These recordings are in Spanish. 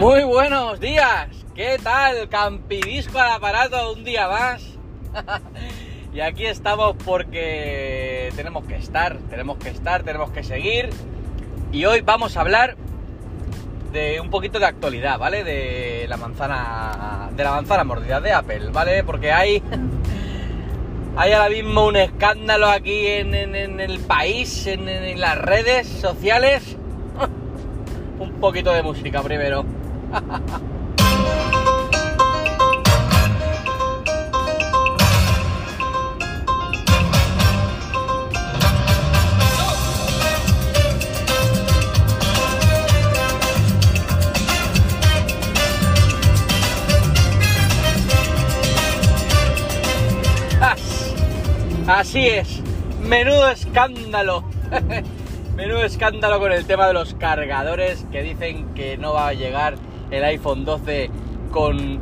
Muy buenos días, ¿qué tal? Campidisco al aparato un día más. y aquí estamos porque tenemos que estar, tenemos que estar, tenemos que seguir. Y hoy vamos a hablar de un poquito de actualidad, ¿vale? De la manzana, de la manzana mordida de Apple, ¿vale? Porque hay, hay ahora mismo un escándalo aquí en, el país, en las redes sociales. un poquito de música primero. As- Así es, menudo escándalo. menudo escándalo con el tema de los cargadores que dicen que no va a llegar el iPhone 12 con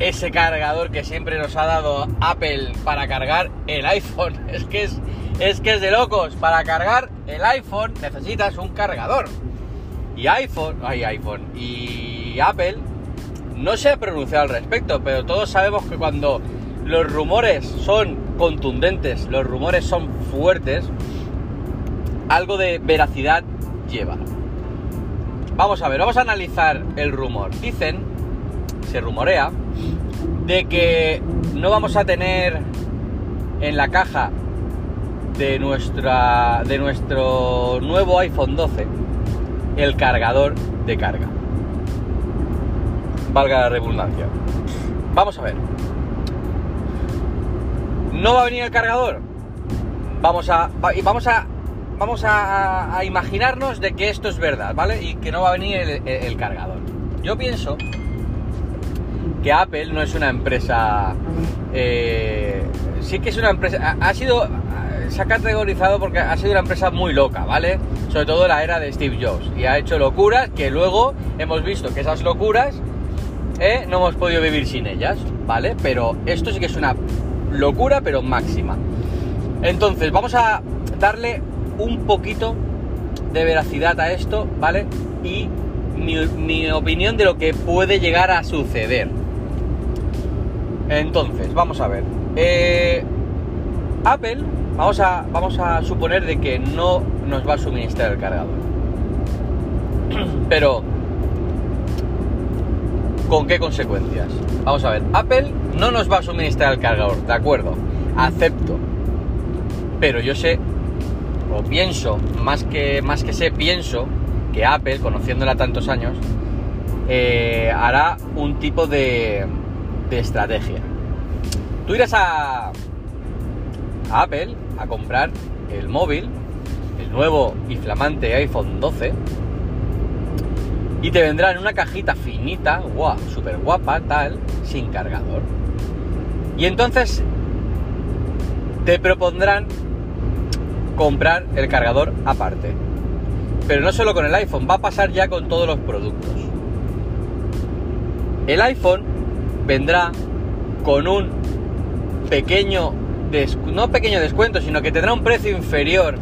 ese cargador que siempre nos ha dado Apple para cargar el iPhone. Es que es, es que es de locos. Para cargar el iPhone necesitas un cargador. Y iPhone, ay iPhone, y Apple no se ha pronunciado al respecto, pero todos sabemos que cuando los rumores son contundentes, los rumores son fuertes, algo de veracidad lleva. Vamos a ver, vamos a analizar el rumor. Dicen, se rumorea, de que no vamos a tener en la caja de nuestra de nuestro nuevo iPhone 12 el cargador de carga. Valga la redundancia. Vamos a ver. ¿No va a venir el cargador? Vamos a. vamos a. Vamos a, imaginarnos de que esto es verdad, ¿vale? Y que no va a venir el, cargador. Yo pienso que Apple no es una empresa. eh, sí que es una empresa. Ha, ha sido. Se ha categorizado porque ha sido una empresa muy loca, ¿vale? Sobre todo en la era de Steve Jobs. Y ha hecho locuras que luego hemos visto que esas locuras eh, no hemos podido vivir sin ellas, ¿vale? Pero esto sí que es una locura, pero máxima. Entonces, vamos a darle un poquito de veracidad a esto, ¿vale? Y mi, opinión de lo que puede llegar a suceder. Entonces, vamos a ver. Eh, Apple, vamos a, vamos a suponer de que no nos va a suministrar el cargador. Pero, ¿con qué consecuencias? Vamos a ver, Apple no nos va a suministrar el cargador, de acuerdo, acepto. Pero yo sé, o pienso, más que, más que sé, pienso que Apple, conociéndola tantos años, eh, hará un tipo de, de estrategia. Tú irás a, Apple a comprar el móvil, el nuevo y flamante iPhone 12, y te vendrá en una cajita finita, guau, súper guapa, tal, sin cargador. Y entonces te propondrán comprar el cargador aparte. Pero no solo con el iPhone, va a pasar ya con todos los productos. El iPhone vendrá con un pequeño, no pequeño descuento, sino que tendrá un precio inferior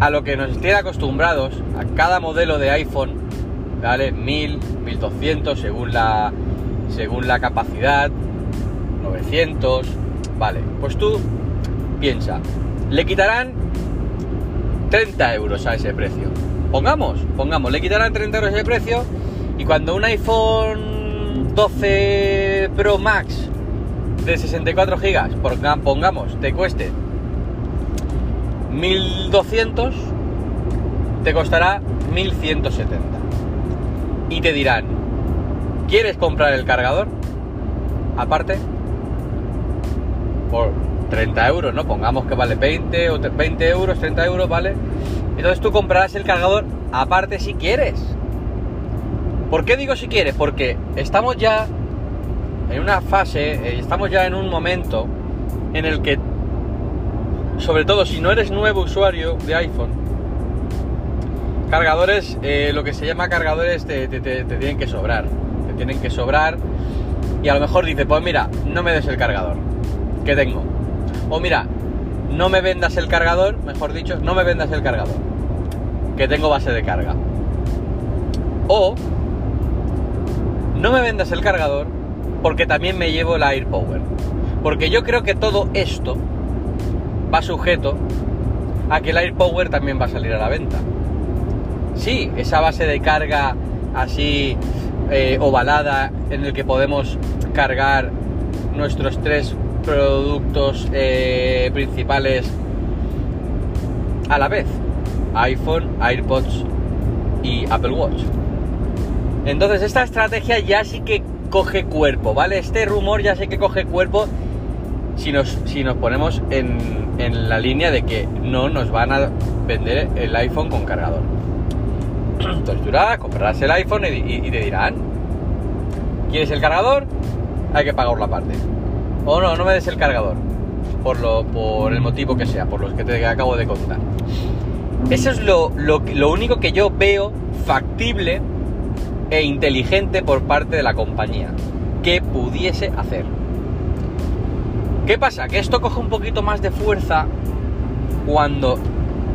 a lo que nos tiene acostumbrados a cada modelo de iPhone, ¿vale? 1000, 1200 según la, según la capacidad, 900, vale. Pues tú piensa, le quitarán 30 euros a ese precio. Pongamos, pongamos, le quitarán 30 euros ese precio y cuando un iPhone 12 Pro Max de 64 gigas, ponga- pongamos, te cueste 1200, te costará 1170. Y te dirán, ¿quieres comprar el cargador? Aparte, por 30 euros, ¿no? Pongamos que vale 20 o 20 euros, 30 euros, ¿vale? Entonces tú comprarás el cargador aparte si quieres. ¿Por qué digo si quieres? Porque estamos ya en una fase, eh, estamos ya en un momento en el que, sobre todo si no eres nuevo usuario de iPhone, cargadores, eh, lo que se llama cargadores te, te- te- te tienen que sobrar. Te tienen que sobrar y a lo mejor dices, pues mira, no me des el cargador que tengo. O mira, no me vendas el cargador, mejor dicho, no me vendas el cargador que tengo base de carga. O no me vendas el cargador porque también me llevo el AirPower. Porque yo creo que todo esto va sujeto a que el AirPower también va a salir a la venta. Sí, esa base de carga así eh, ovalada en el que podemos cargar nuestros tres productos eh, principales a la vez. iPhone, AirPods y Apple Watch. Entonces esta estrategia ya sí que coge cuerpo, ¿vale? Este rumor ya sé que coge cuerpo si nos, si nos ponemos en, en la línea de que no nos van a vender el iPhone con cargador. Entonces tú comprarás el iPhone y, te dirán, ¿quieres el cargador? Hay que pagar la parte. O no, no me des el cargador. Por, lo, por el motivo que sea, por los que te acabo de contar. Eso es lo, lo, lo único que yo veo factible e inteligente por parte de la compañía que pudiese hacer. ¿Qué pasa? Que esto coge un poquito más de fuerza cuando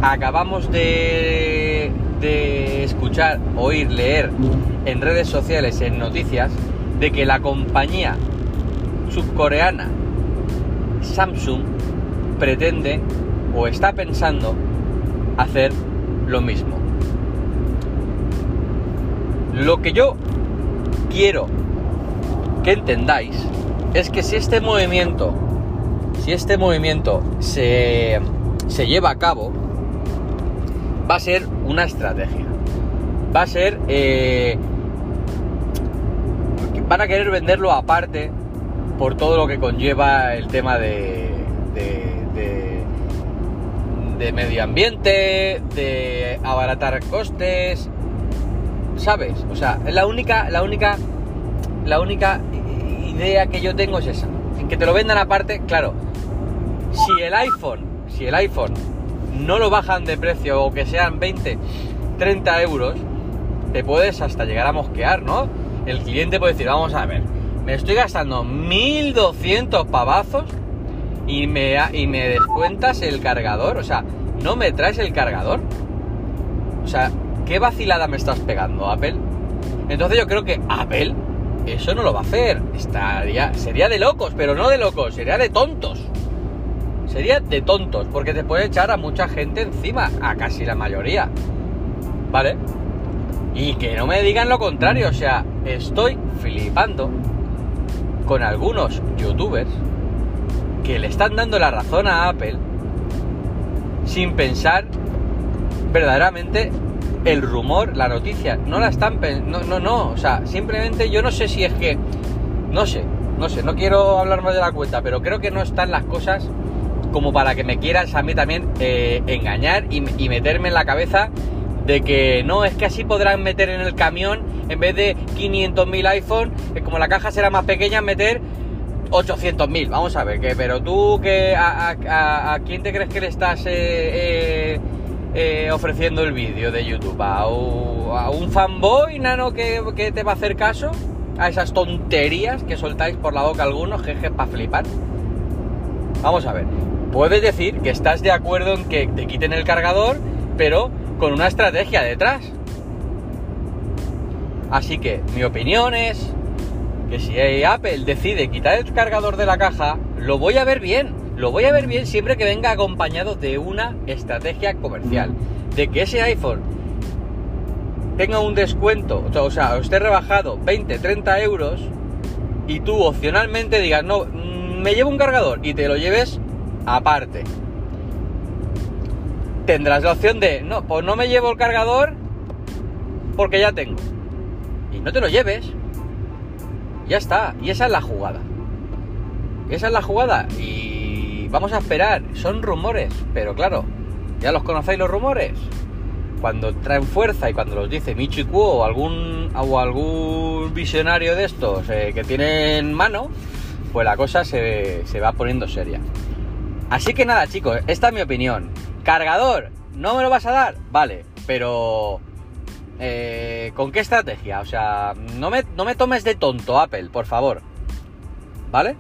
acabamos de, de escuchar, oír, leer en redes sociales, en noticias, de que la compañía subcoreana Samsung pretende o está pensando hacer lo mismo. Lo que yo quiero que entendáis es que si este movimiento, si este movimiento se, se lleva a cabo, va a ser una estrategia. Va a ser... Eh, van a querer venderlo aparte por todo lo que conlleva el tema de, de, de medio ambiente, de abaratar costes, ¿sabes? O sea, la única, la única, la única idea que yo tengo es esa. En que te lo vendan aparte, claro. Si el iPhone, si el iPhone no lo bajan de precio o que sean 20, 30 euros, te puedes hasta llegar a mosquear, ¿no? El cliente puede decir, vamos a ver, me estoy gastando 1200 pavazos y me, y me descuentas el cargador, o sea, no me traes el cargador. O sea, ¿qué vacilada me estás pegando, Apple? Entonces yo creo que Apple eso no lo va a hacer. Estaría, sería de locos, pero no de locos, sería de tontos. Sería de tontos, porque te puede echar a mucha gente encima, a casi la mayoría. ¿Vale? Y que no me digan lo contrario, o sea, estoy flipando con algunos youtubers que le están dando la razón a Apple sin pensar verdaderamente el rumor, la noticia, no la están... No, no, no, o sea, simplemente yo no sé si es que... No sé, no sé, no quiero hablar más de la cuenta, pero creo que no están las cosas como para que me quieras a mí también eh, engañar y, meterme en la cabeza de que no, es que así podrán meter en el camión, en vez de 500.000 iPhone, como la caja será más pequeña, meter 800.000. Vamos a ver, que, pero tú, que a, quién te crees que le estás eh, eh, eh, ofreciendo el vídeo de YouTube? ¿A, un fanboy nano que, te va a hacer caso? ¿A esas tonterías que soltáis por la boca algunos, jeje, para flipar? Vamos a ver, puedes decir que estás de acuerdo en que te quiten el cargador, pero con una estrategia detrás. Así que mi opinión es que si Apple decide quitar el cargador de la caja, lo voy a ver bien lo voy a ver bien siempre que venga acompañado de una estrategia comercial. De que ese iPhone tenga un descuento, o sea, esté rebajado 20, 30 euros y tú opcionalmente digas, no, mm, me llevo un cargador y te lo lleves aparte. Tendrás la opción de, no, pues no me llevo el cargador porque ya tengo. Y no te lo lleves. Ya está. Y esa es la jugada. Esa es la jugada. Y Vamos a esperar, son rumores, pero claro, ya los conocéis los rumores. Cuando traen fuerza y cuando los dice Michi Kuo o algún, o algún visionario de estos eh, que tienen mano, pues la cosa se, se va poniendo seria. Así que nada, chicos, esta es mi opinión. Cargador, ¿no me lo vas a dar? Vale, pero... Eh, ¿Con qué estrategia? O sea, no me, no me tomes de tonto, Apple, por favor. ¿Vale?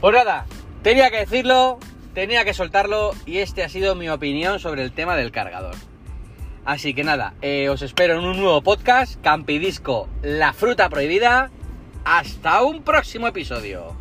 Pues nada, Tenía que decirlo, tenía que soltarlo y este ha sido mi opinión sobre el tema del cargador. Así que nada, eh, os espero en un nuevo podcast, Campidisco, la fruta prohibida. Hasta un próximo episodio.